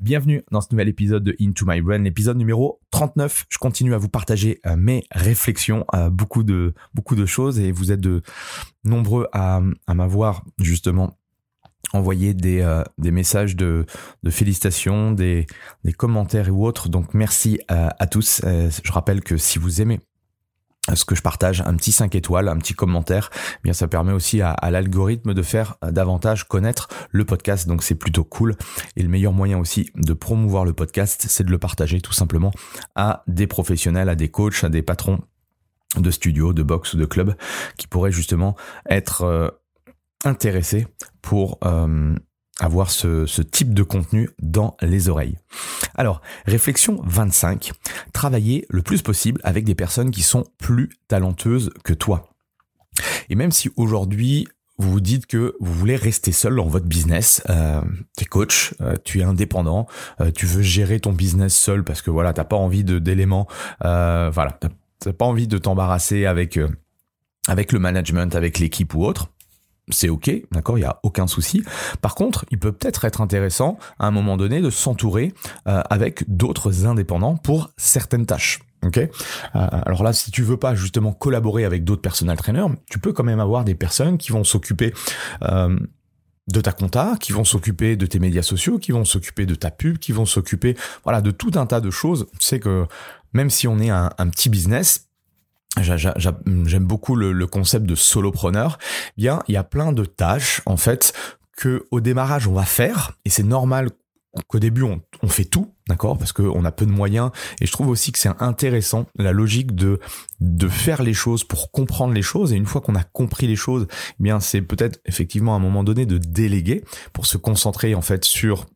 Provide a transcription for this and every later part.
Bienvenue dans ce nouvel épisode de Into My Brain, l'épisode numéro 39. Je continue à vous partager euh, mes réflexions, à beaucoup de beaucoup de choses et vous êtes de nombreux à, m'avoir justement envoyé des, euh, des messages de, félicitations, des, des commentaires ou autres. Donc merci à, tous. Euh, je rappelle que si vous aimez ce que je partage, un petit 5 étoiles, un petit commentaire, eh bien ça permet aussi à, l'algorithme de faire davantage connaître le podcast, donc c'est plutôt cool. Et le meilleur moyen aussi de promouvoir le podcast, c'est de le partager tout simplement à des professionnels, à des coachs, à des patrons de studios, de box ou de clubs qui pourraient justement être euh, intéressés pour euh, avoir ce, ce, type de contenu dans les oreilles. Alors, réflexion 25, travailler le plus possible avec des personnes qui sont plus talentueuses que toi. Et même si aujourd'hui vous vous dites que vous voulez rester seul dans votre business, euh, tu es coach, euh, tu es indépendant, euh, tu veux gérer ton business seul parce que voilà, t'as pas envie d'éléments, euh, voilà, t'as pas envie de t'embarrasser avec euh, avec le management, avec l'équipe ou autre c'est ok, d'accord, il y a aucun souci. Par contre, il peut peut-être être intéressant à un moment donné de s'entourer euh, avec d'autres indépendants pour certaines tâches. Ok? Euh, alors là, si tu veux pas justement collaborer avec d'autres personal trainers, tu peux quand même avoir des personnes qui vont s'occuper euh, de ta compta, qui vont s'occuper de tes médias sociaux, qui vont s'occuper de ta pub, qui vont s'occuper, voilà, de tout un tas de choses. Tu sais que même si on est un petit business, j'aime beaucoup le, concept de solopreneur. Bien, il y a plein de tâches en fait que au démarrage on va faire et c'est normal qu'au début on, fait tout, d'accord, parce qu'on a peu de moyens. Et je trouve aussi que c'est intéressant la logique de de faire les choses pour comprendre les choses. Et une fois qu'on a compris les choses, eh bien c'est peut-être effectivement à un moment donné de déléguer pour se concentrer en fait sur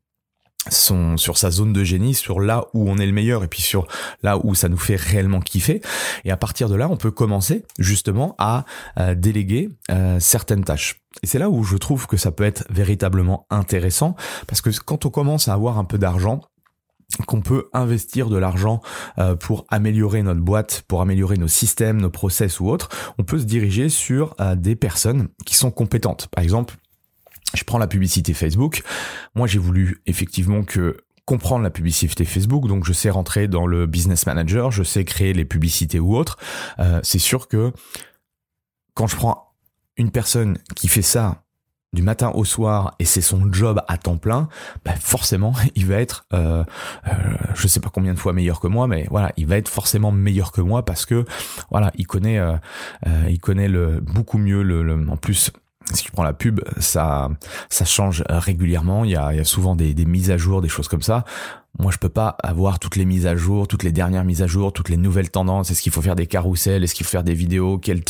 son, sur sa zone de génie, sur là où on est le meilleur et puis sur là où ça nous fait réellement kiffer. Et à partir de là, on peut commencer justement à euh, déléguer euh, certaines tâches. Et c'est là où je trouve que ça peut être véritablement intéressant parce que quand on commence à avoir un peu d'argent, qu'on peut investir de l'argent euh, pour améliorer notre boîte, pour améliorer nos systèmes, nos process ou autres, on peut se diriger sur des personnes qui sont compétentes. Par exemple, je prends la publicité Facebook. Moi, j'ai voulu effectivement que comprendre la publicité Facebook, donc je sais rentrer dans le business manager, je sais créer les publicités ou autres. Euh, c'est sûr que quand je prends une personne qui fait ça du matin au soir et c'est son job à temps plein, bah forcément il va être, euh, euh, sais pas combien de fois meilleur que moi, mais voilà, il va être forcément meilleur que moi parce que voilà, il connaît, euh, euh il connaît beaucoup mieux le, le en plus si tu prends la pub, ça, ça change régulièrement. Il y a, il y a souvent des, des, mises à jour, des choses comme ça. Moi, je peux pas avoir toutes les mises à jour, toutes les dernières mises à jour, toutes les nouvelles tendances. Est-ce qu'il faut faire des carousels? Est-ce qu'il faut faire des vidéos? Quelle,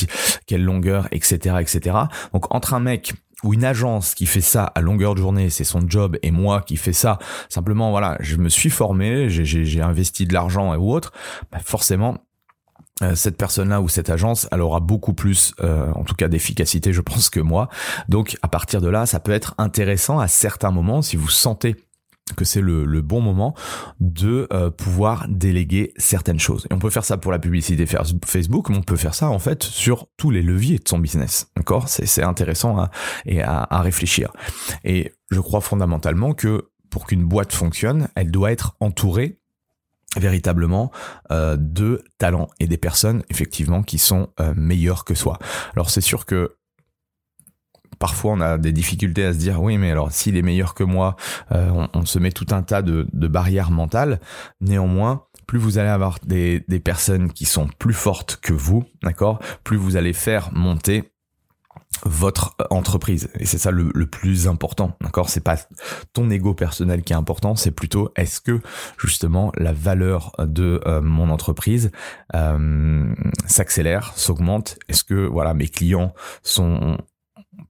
quelle longueur, etc., etc. Donc, entre un mec ou une agence qui fait ça à longueur de journée, c'est son job, et moi qui fais ça, simplement, voilà, je me suis formé, j'ai investi de l'argent ou autre, bah forcément, cette personne-là ou cette agence, elle aura beaucoup plus, euh, en tout cas d'efficacité, je pense, que moi. Donc à partir de là, ça peut être intéressant à certains moments, si vous sentez que c'est le, bon moment de euh, pouvoir déléguer certaines choses. Et on peut faire ça pour la publicité Facebook, mais on peut faire ça en fait sur tous les leviers de son business. D'accord? C'est intéressant à, et à, à réfléchir. Et je crois fondamentalement que pour qu'une boîte fonctionne, elle doit être entourée véritablement euh, de talents et des personnes effectivement qui sont euh, meilleures que soi. Alors c'est sûr que parfois on a des difficultés à se dire oui mais alors s'il est meilleur que moi euh, on, se met tout un tas de, de barrières mentales néanmoins plus vous allez avoir des, des personnes qui sont plus fortes que vous d'accord? Plus vous allez faire monter votre entreprise. Et c'est ça le, plus important d'accord? C'est pas ton ego personnel qui est important c'est plutôt est-ce que justement la valeur de euh, mon entreprise euh, s'accélère s'augmente? Est-ce que voilà mes clients sont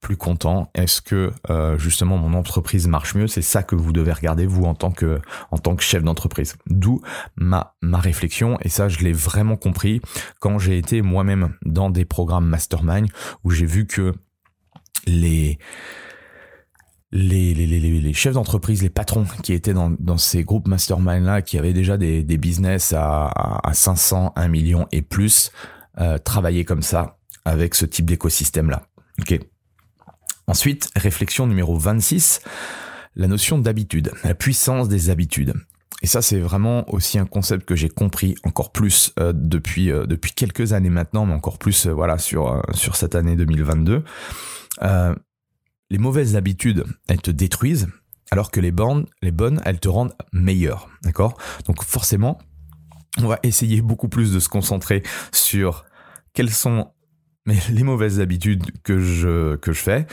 plus content Est-ce que euh, justement mon entreprise marche mieux? C'est ça que vous devez regarder vous en tant que en tant que chef d'entreprise. D'où ma ma réflexion et ça je l'ai vraiment compris quand j'ai été moi-même dans des programmes mastermind où j'ai vu que les les, les, les, les chefs d'entreprise, les patrons qui étaient dans, dans ces groupes mastermind là, qui avaient déjà des, des business à, à 500, 1 million et plus, euh, travaillaient comme ça avec ce type d'écosystème là. Ok. Ensuite, réflexion numéro 26, la notion d'habitude, la puissance des habitudes. Et ça, c'est vraiment aussi un concept que j'ai compris encore plus euh, depuis euh, depuis quelques années maintenant, mais encore plus euh, voilà sur sur cette année 2022. les mauvaises habitudes, elles te détruisent, alors que les bonnes, les bonnes, elles te rendent meilleur, d'accord? Donc forcément, on va essayer beaucoup plus de se concentrer sur quelles sont mais les mauvaises habitudes que je, que je fais,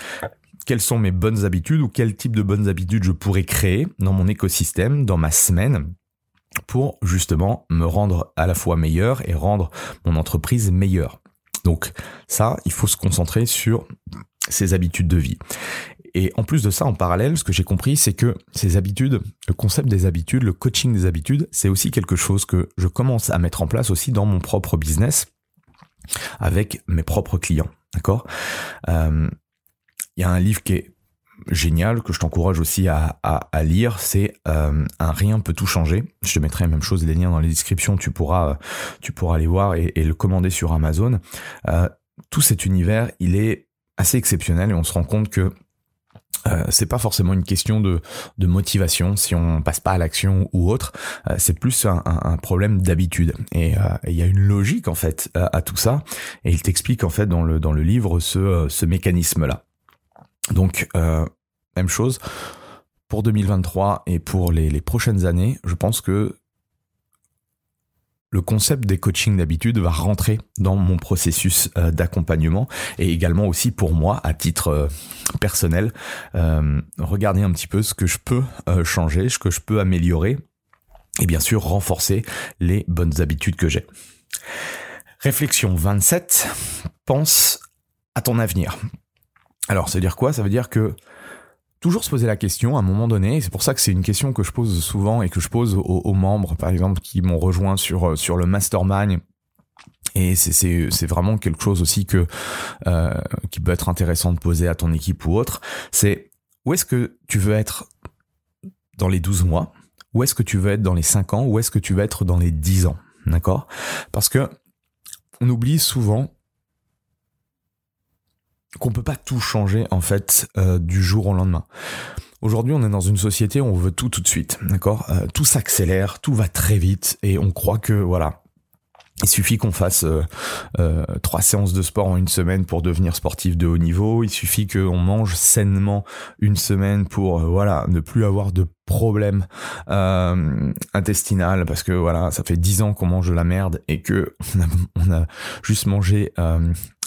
quelles sont mes bonnes habitudes ou quel type de bonnes habitudes je pourrais créer dans mon écosystème, dans ma semaine, pour justement me rendre à la fois meilleur et rendre mon entreprise meilleure? Donc ça, il faut se concentrer sur ces habitudes de vie. Et en plus de ça, en parallèle, ce que j'ai compris, c'est que ces habitudes, le concept des habitudes, le coaching des habitudes, c'est aussi quelque chose que je commence à mettre en place aussi dans mon propre business avec mes propres clients. D'accord? Euh, Il y a un livre qui est génial que je t'encourage aussi à, lire, c'est euh, Un rien peut tout changer. Je te mettrai la même chose, les liens dans les descriptions, tu pourras, tu pourras aller voir et, le commander sur Amazon. Euh, tout cet univers, il est assez exceptionnel et on se rend compte que euh, c'est pas forcément une question de, de motivation si on passe pas à l'action ou autre. Euh, c'est plus un, un, problème d'habitude. Et euh, il y a une logique en fait à, tout ça. Et il t'explique en fait dans le dans le livre ce ce mécanisme là. Donc même chose pour 2023 et pour les, les prochaines années. Je pense que le concept des coachings d'habitude va rentrer dans mon processus euh, d'accompagnement et également aussi pour moi à titre euh, personnel euh, regarder un petit peu ce que je peux changer, ce que je peux améliorer et bien sûr renforcer les bonnes habitudes que j'ai. Réflexion 27, pense à ton avenir. Alors, ça veut dire quoi? Ça veut dire que toujours se poser la question à un moment donné. C'est pour ça que c'est une question que je pose souvent et que je pose aux, membres, par exemple, qui m'ont rejoint sur euh, sur le mastermind. Et c'est vraiment quelque chose aussi que euh, qui peut être intéressant de poser à ton équipe ou autre. C'est où est-ce que tu veux être dans les 12 mois? Où est-ce que tu veux être dans les 5 ans? Où est-ce que tu veux être dans les 10 ans? D'accord? Parce que on oublie souvent qu'on peut pas tout changer en fait euh, du jour au lendemain. Aujourd'hui, on est dans une société où on veut tout tout de suite, d'accord? Euh, Tout s'accélère, tout va très vite et on croit que voilà, il suffit qu'on fasse euh, trois séances de sport en une semaine pour devenir sportif de haut niveau. Il suffit qu'on mange sainement une semaine pour voilà ne plus avoir de problème intestinal parce que voilà ça fait dix ans qu'on mange de la merde et que on on a juste mangé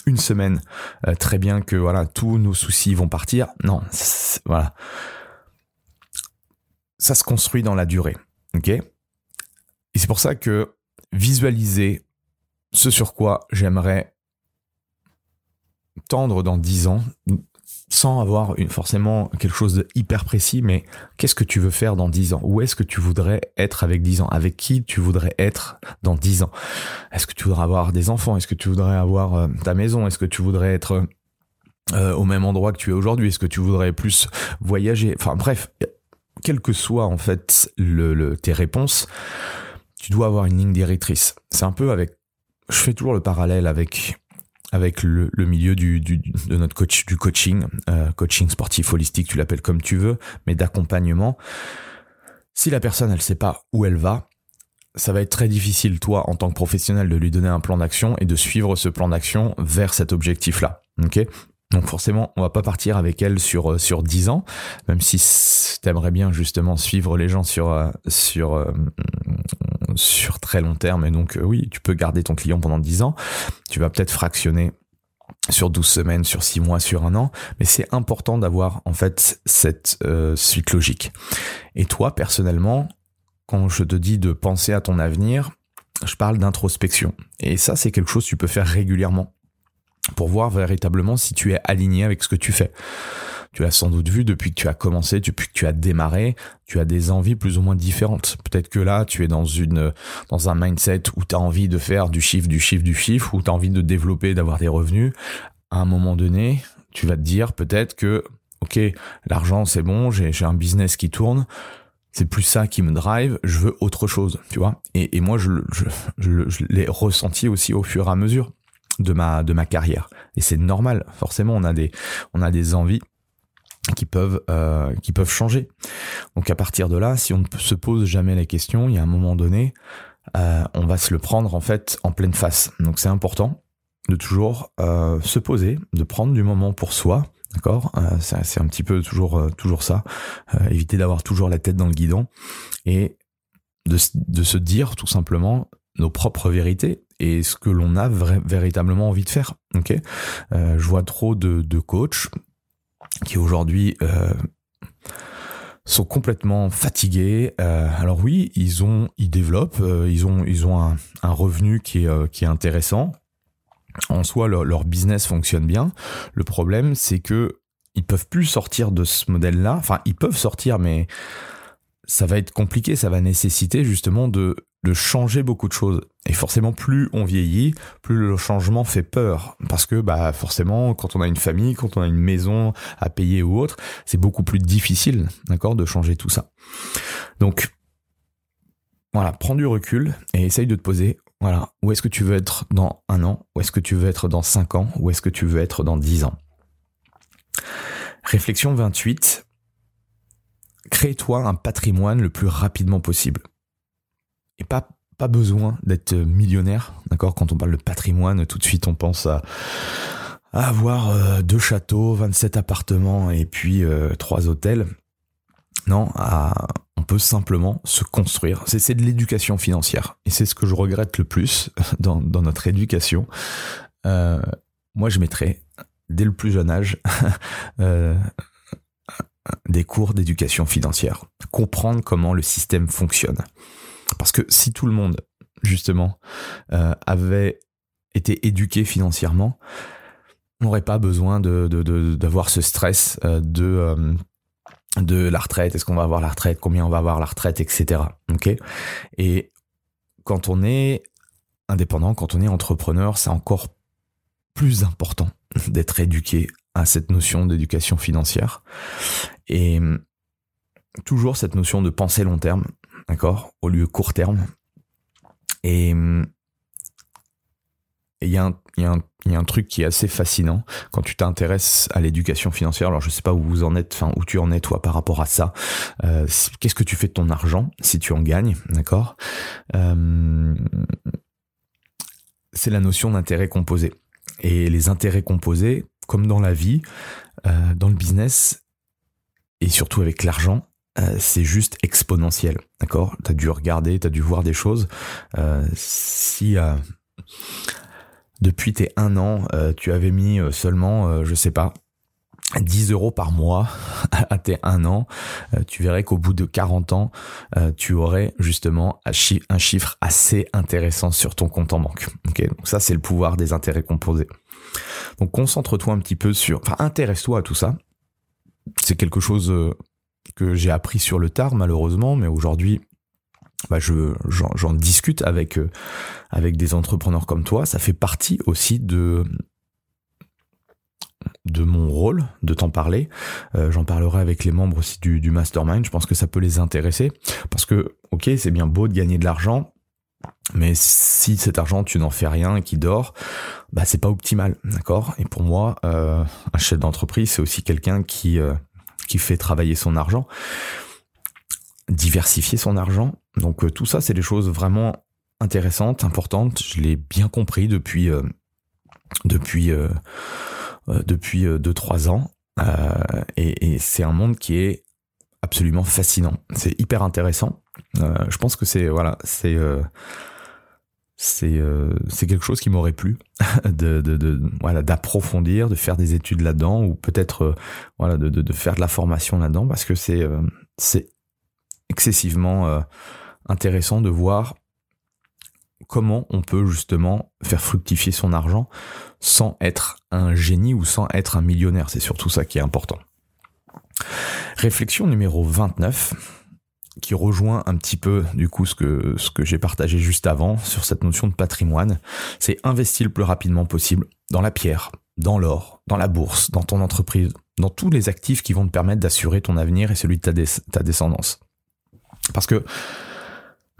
une semaine euh, très bien que voilà tous nos soucis vont partir. Non, voilà. Ça se construit dans la durée, ok? Et c'est pour ça que visualiser ce sur quoi j'aimerais tendre dans dix ans, sans avoir une, forcément quelque chose de hyper précis, mais qu'est-ce que tu veux faire dans 10 ans? Où est-ce que tu voudrais être avec 10 ans? Avec qui tu voudrais être dans 10 ans? Est-ce que tu voudrais avoir des enfants? Est-ce que tu voudrais avoir euh, ta maison? Est-ce que tu voudrais être euh, au même endroit que tu es aujourd'hui? Est-ce que tu voudrais plus voyager? Enfin bref, quelles que soient en fait le, tes réponses, tu dois avoir une ligne directrice. C'est un peu avec... Je fais toujours le parallèle avec avec le, milieu du, du, de notre coach du coaching, euh, coaching sportif holistique, tu l'appelles comme tu veux, mais d'accompagnement. Si la personne elle sait pas où elle va, ça va être très difficile toi en tant que professionnel de lui donner un plan d'action et de suivre ce plan d'action vers cet objectif là. Ok? Donc forcément, on va pas partir avec elle sur euh, sur 10 ans, même si t'aimerais bien justement suivre les gens sur euh, sur sur très long terme. Et donc, euh, oui, tu peux garder ton client pendant 10 ans. Tu vas peut-être fractionner sur 12 semaines, sur 6 mois, sur un an, mais c'est important d'avoir en fait cette euh, suite logique. Et toi, personnellement, quand je te dis de penser à ton avenir, je parle d'introspection. Et ça, c'est quelque chose que tu peux faire régulièrement pour voir véritablement si tu es aligné avec ce que tu fais tu as sans doute vu depuis que tu as commencé, depuis que tu as démarré, tu as des envies plus ou moins différentes. Peut-être que là, tu es dans une dans un mindset où tu as envie de faire du chiffre, du chiffre, du chiffre, où tu as envie de développer, d'avoir des revenus. À un moment donné, tu vas te dire peut-être que OK, l'argent c'est bon, j'ai un business qui tourne, c'est plus ça qui me drive, je veux autre chose, tu vois. Et, moi, je, je l'ai ressenti aussi au fur et à mesure de ma de ma carrière. Et c'est normal, forcément, on a des on a des envies qui peuvent euh, qui peuvent changer. Donc à partir de là, si on ne se pose jamais la question, il y a un moment donné, euh, on va se le prendre en fait en pleine face. Donc c'est important de toujours euh, se poser, de prendre du moment pour soi, d'accord? Euh, C'est un petit peu toujours euh, toujours ça. Euh, éviter d'avoir toujours la tête dans le guidon et de, de se dire tout simplement nos propres vérités et ce que l'on a véritablement envie de faire. Ok, je vois trop de, de coachs qui aujourd'hui euh, sont complètement fatigués. Euh, alors oui, ils ont, ils développent, euh, ils ont, ils ont un, revenu qui est, qui est intéressant. En soi, leur, leur business fonctionne bien. Le problème, c'est que ils peuvent plus sortir de ce modèle-là. Enfin, ils peuvent sortir, mais ça va être compliqué. Ça va nécessiter justement de de changer beaucoup de choses. Et forcément, plus on vieillit, plus le changement fait peur. Parce que, bah, forcément, quand on a une famille, quand on a une maison à payer ou autre, c'est beaucoup plus difficile, d'accord, de changer tout ça. Donc, voilà, prends du recul et essaye de te poser, voilà, où est-ce que tu veux être dans un an? Où est-ce que tu veux être dans cinq ans? Où est-ce que tu veux être dans dix ans? Réflexion 28. Crée-toi un patrimoine le plus rapidement possible et pas pas besoin d'être millionnaire, d'accord? Quand on parle de patrimoine, tout de suite on pense à, avoir euh, deux châteaux, 27 appartements et puis euh, trois hôtels. Non, on peut simplement se construire. C'est de l'éducation financière. Et c'est ce que je regrette le plus dans, dans notre éducation. Euh, moi, je mettrais, dès le plus jeune âge, des cours d'éducation financière. Comprendre comment le système fonctionne. Parce que si tout le monde, justement, euh, avait été éduqué financièrement, on n'aurait pas besoin d'avoir ce stress euh, de, euh, de la retraite. Est-ce qu'on va avoir la retraite Combien on va avoir la retraite Etc. Et quand on est indépendant, quand on est entrepreneur, c'est encore plus important d'être éduqué à cette notion d'éducation financière. Et toujours cette notion de penser long terme, d'accord, au lieu court terme. Et il y, a un truc qui est assez fascinant quand tu t'intéresses à l'éducation financière. Alors je sais pas où vous en êtes, enfin où tu en es toi par rapport à ça. Euh, qu'est-ce que tu fais de ton argent si tu en gagnes, d'accord? Euh, C'est la notion d'intérêt composé. Et les intérêts composés, comme dans la vie, euh, dans le business et surtout avec l'argent, euh, c'est juste exponentiel, d'accord? T'as dû regarder, t'as dû voir des choses. Euh, si euh, depuis tes un an, tu avais mis seulement, je sais pas, 10 euros par mois à tes un an, tu verrais qu'au bout de 40 ans, tu aurais justement un chiffre assez intéressant sur ton compte en banque. Ok, donc ça c'est le pouvoir des intérêts composés. Donc concentre-toi un petit peu sur, enfin intéresse-toi à tout ça. C'est quelque chose euh, que j'ai appris sur le tard malheureusement, mais aujourd'hui bah je j'en discute avec euh, avec des entrepreneurs comme toi. Ça fait partie aussi de de mon rôle de t'en parler. Euh, j'en parlerai avec les membres aussi du, du mastermind. Je pense que ça peut les intéresser parce que ok c'est bien beau de gagner de l'argent, mais si cet argent tu n'en fais rien et qui dort, bah c'est pas optimal, d'accord? Et pour moi, euh, un chef d'entreprise c'est aussi quelqu'un qui euh, qui fait travailler son argent, diversifier son argent. Donc euh, tout ça c'est des choses vraiment intéressantes, importantes. Je l'ai bien compris depuis depuis depuis deux trois ans. et, et c'est un monde qui est absolument fascinant. C'est hyper intéressant. Je pense que c'est voilà, c'est c'est euh, c'est quelque chose qui m'aurait plu de, voilà d'approfondir, de faire des études là-dedans ou peut-être voilà de, faire de la formation là-dedans parce que c'est c'est excessivement intéressant de voir comment on peut justement faire fructifier son argent sans être un génie ou sans être un millionnaire. C'est surtout ça qui est important. Réflexion numéro 29 qui rejoint un petit peu du coup ce que ce que j'ai partagé juste avant sur cette notion de patrimoine, c'est investir le plus rapidement possible dans la pierre, dans l'or, dans la bourse, dans ton entreprise, dans tous les actifs qui vont te permettre d'assurer ton avenir et celui de ta, descendance. Parce que,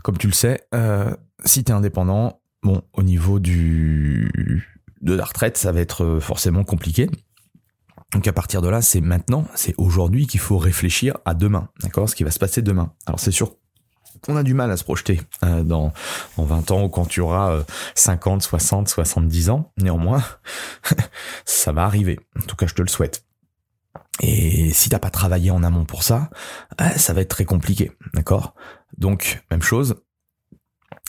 comme tu le sais, euh, si tu es indépendant, bon, au niveau du de la retraite, ça va être forcément compliqué. Donc à partir de là, c'est maintenant, c'est aujourd'hui qu'il faut réfléchir à demain, d'accord Ce qui va se passer demain. Alors c'est sûr qu'on a du mal à se projeter euh, dans, dans 20 ans ou quand tu auras 50, 60, 70 ans. Néanmoins, ça va arriver. En tout cas, je te le souhaite. Et si t'as pas travaillé en amont pour ça, euh, ça va être très compliqué, d'accord? Donc, même chose,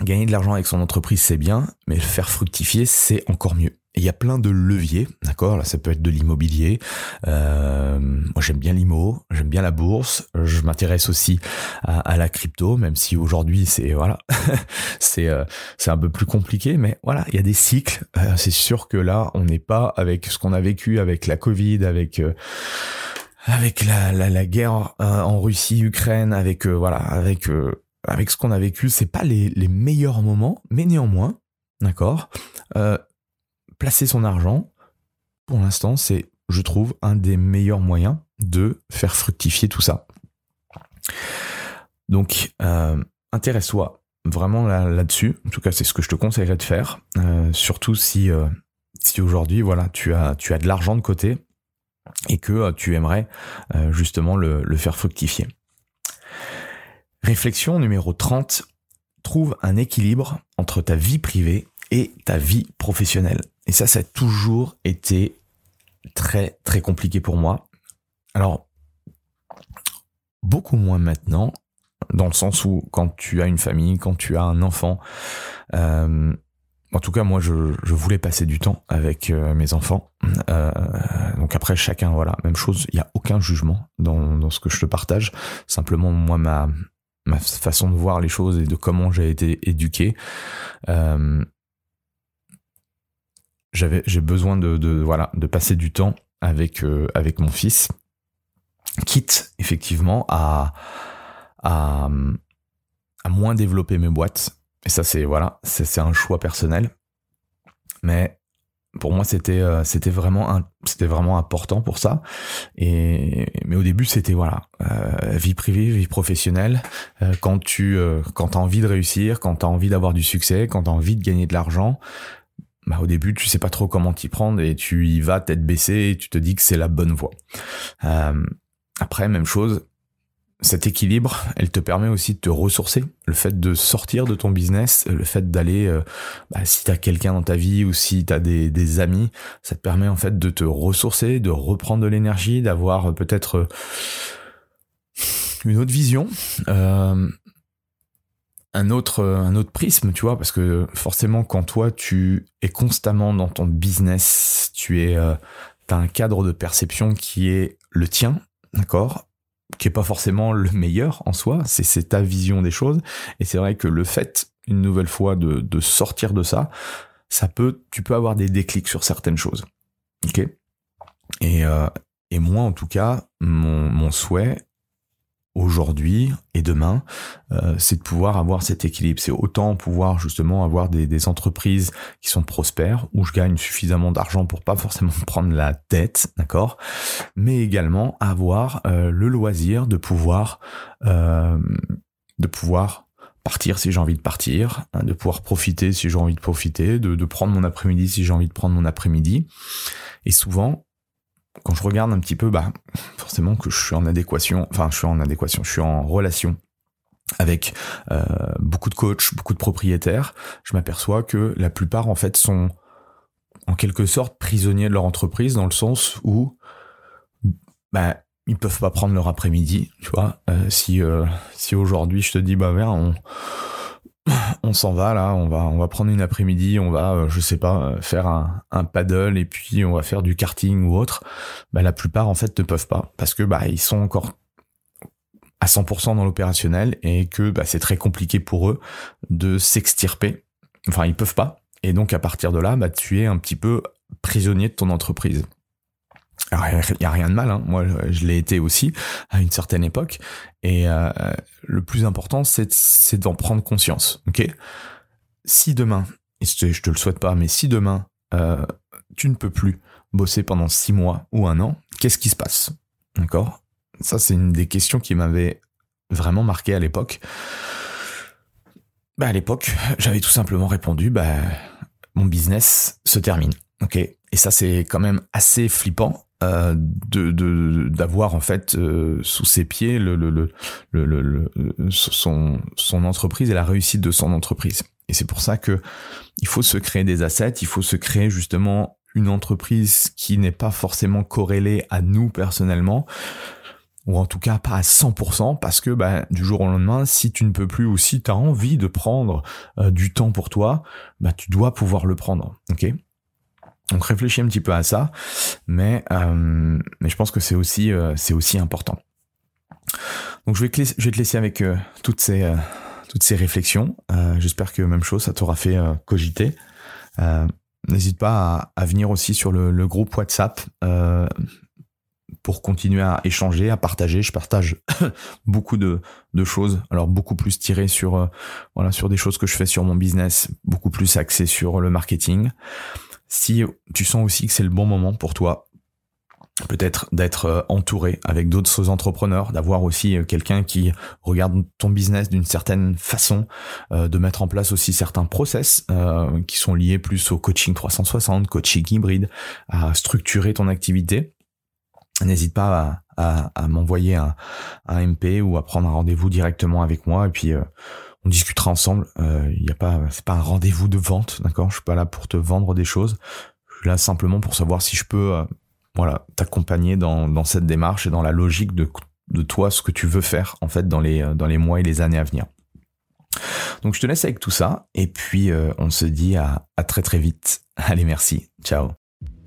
gagner de l'argent avec son entreprise, c'est bien, mais le faire fructifier, c'est encore mieux il y a plein de leviers, d'accord? Là, ça peut être de l'immobilier. Euh, moi, j'aime bien l'IMO, j'aime bien la bourse. Je m'intéresse aussi à, la crypto, même si aujourd'hui, c'est voilà, c'est euh, c'est un peu plus compliqué. Mais voilà, il y a des cycles. Euh, c'est sûr que là, on n'est pas avec ce qu'on a vécu avec la Covid, avec avec la, la, la guerre en Russie, Ukraine, avec voilà, avec avec ce qu'on a vécu. C'est pas les les meilleurs moments, mais néanmoins, d'accord? Euh, placer son argent, pour l'instant, c'est, je trouve, un des meilleurs moyens de faire fructifier tout ça. Donc, euh, intéresse-toi vraiment là-dessus. en tout cas, c'est ce que je te conseillerais de faire. Euh, surtout si, euh, si aujourd'hui, voilà, tu as, tu as de l'argent de côté et que tu aimerais justement le, le faire fructifier. Réflexion numéro 30. Trouve un équilibre entre ta vie privée et ta vie professionnelle. Et ça, ça a toujours été très très compliqué pour moi. Alors, beaucoup moins maintenant, dans le sens où quand tu as une famille, quand tu as un enfant, euh, en tout cas moi je, voulais passer du temps avec euh, mes enfants. Euh, donc après chacun, voilà, même chose, il n'y a aucun jugement dans, dans ce que je te partage. Simplement moi ma, ma façon de voir les choses et de comment j'ai été éduqué. J'avais j'ai besoin de, de, voilà de passer du temps avec euh, avec mon fils quitte effectivement à à, à moins développer mes boîtes. Et ça c'est voilà c'est un choix personnel. Mais pour moi c'était euh, c'était vraiment c'était vraiment important pour ça. Et mais au début c'était voilà euh, vie privée vie professionnelle. Quand tu quand t'as envie de réussir quand t'as envie d'avoir du succès quand t'as envie de gagner de l'argent bah, au début, tu sais pas trop comment t'y prendre et tu y vas tête baissée et tu te dis que c'est la bonne voie. Euh, après, même chose, cet équilibre, elle te permet aussi de te ressourcer. Le fait de sortir de ton business, le fait d'aller, euh, bah, si t'as quelqu'un dans ta vie ou si t'as des, des amis, ça te permet en fait de te ressourcer, de reprendre de l'énergie, d'avoir euh, peut-être une autre vision. Euh, un autre euh, un autre prisme, tu vois, parce que forcément quand toi tu es constamment dans ton business, tu es euh, as un cadre de perception qui est le tien, d'accord, qui est pas forcément le meilleur en soi, c'est c'est ta vision des choses et c'est vrai que le fait une nouvelle fois de de sortir de ça, ça peut, tu peux avoir des déclics sur certaines choses. Ok? Et, euh, et moi, en tout cas, mon, mon souhait aujourd'hui et demain, euh, c'est de pouvoir avoir cet équilibre. C'est autant pouvoir justement avoir des, des, entreprises qui sont prospères, où je gagne suffisamment d'argent pour pas forcément prendre la tête, d'accord, mais également avoir euh, le loisir de pouvoir euh, de pouvoir partir si j'ai envie de partir, hein, de pouvoir profiter si j'ai envie de profiter, de, de prendre mon après-midi si j'ai envie de prendre mon après-midi. Et souvent, quand je regarde un petit peu, bah, forcément que je suis en adéquation, enfin, je suis en adéquation, je suis en relation avec euh, beaucoup de coachs, beaucoup de propriétaires, je m'aperçois que la plupart, en fait, sont en quelque sorte prisonniers de leur entreprise dans le sens où, bah, ils peuvent pas prendre leur après-midi, tu vois. Euh, si euh, si aujourd'hui je te dis bah viens on on s'en va là, on va on va prendre une après-midi, on va euh, je sais pas euh, faire un, paddle et puis on va faire du karting ou autre. Bah la plupart en fait ne peuvent pas parce que bah ils sont encore à 100% dans l'opérationnel et que bah, c'est très compliqué pour eux de s'extirper. Enfin ils peuvent pas et donc à partir de là bah tu es un petit peu prisonnier de ton entreprise. Alors, il n'y a rien de mal, hein. moi je l'ai été aussi à une certaine époque, et euh, le plus important c'est d'en prendre conscience, ok? Si demain, et je te le souhaite pas, mais si demain euh, tu ne peux plus bosser pendant six mois ou un an, qu'est-ce qui se passe? D'accord? Ça c'est une des questions qui m'avait vraiment marqué à l'époque. Bah à l'époque, j'avais tout simplement répondu, bah mon business se termine, ok? Et ça c'est quand même assez flippant euh, de d'avoir en fait euh, sous ses pieds le, le, le, le, son son entreprise et la réussite de son entreprise. Et c'est pour ça que il faut se créer des assets, il faut se créer justement une entreprise qui n'est pas forcément corrélée à nous personnellement ou en tout cas pas à 100% parce que bah, du jour au lendemain, si tu ne peux plus ou si tu as envie de prendre euh, du temps pour toi, bah, tu dois pouvoir le prendre. ok? Donc réfléchis un petit peu à ça, mais euh, mais je pense que c'est aussi euh, c'est aussi important. Donc je vais te laisser, avec euh, toutes ces toutes ces réflexions. J'espère que même chose ça t'aura fait cogiter. N'hésite pas à, venir aussi sur le, le groupe WhatsApp pour continuer à échanger, à partager. Je partage beaucoup de, de choses, alors beaucoup plus tiré sur voilà sur des choses que je fais sur mon business, beaucoup plus axé sur le marketing si tu sens aussi que c'est le bon moment pour toi, peut-être d'être euh, entouré avec d'autres entrepreneurs, d'avoir aussi euh, quelqu'un qui regarde ton business d'une certaine façon, euh, de mettre en place aussi certains process qui sont liés plus au coaching 360, coaching hybride, à structurer ton activité. N'hésite pas à, m'envoyer un, MP ou à prendre un rendez-vous directement avec moi et puis on discutera ensemble. Il euh, y a pas, c'est pas un rendez-vous de vente, d'accord? Je suis pas là pour te vendre des choses. Je suis là simplement pour savoir si je peux, euh, voilà, t'accompagner dans, cette démarche et dans la logique de, toi, ce que tu veux faire en fait dans les dans les mois et les années à venir. Donc je te laisse avec tout ça et puis euh, on se dit à, à très très vite. Allez, merci. Ciao.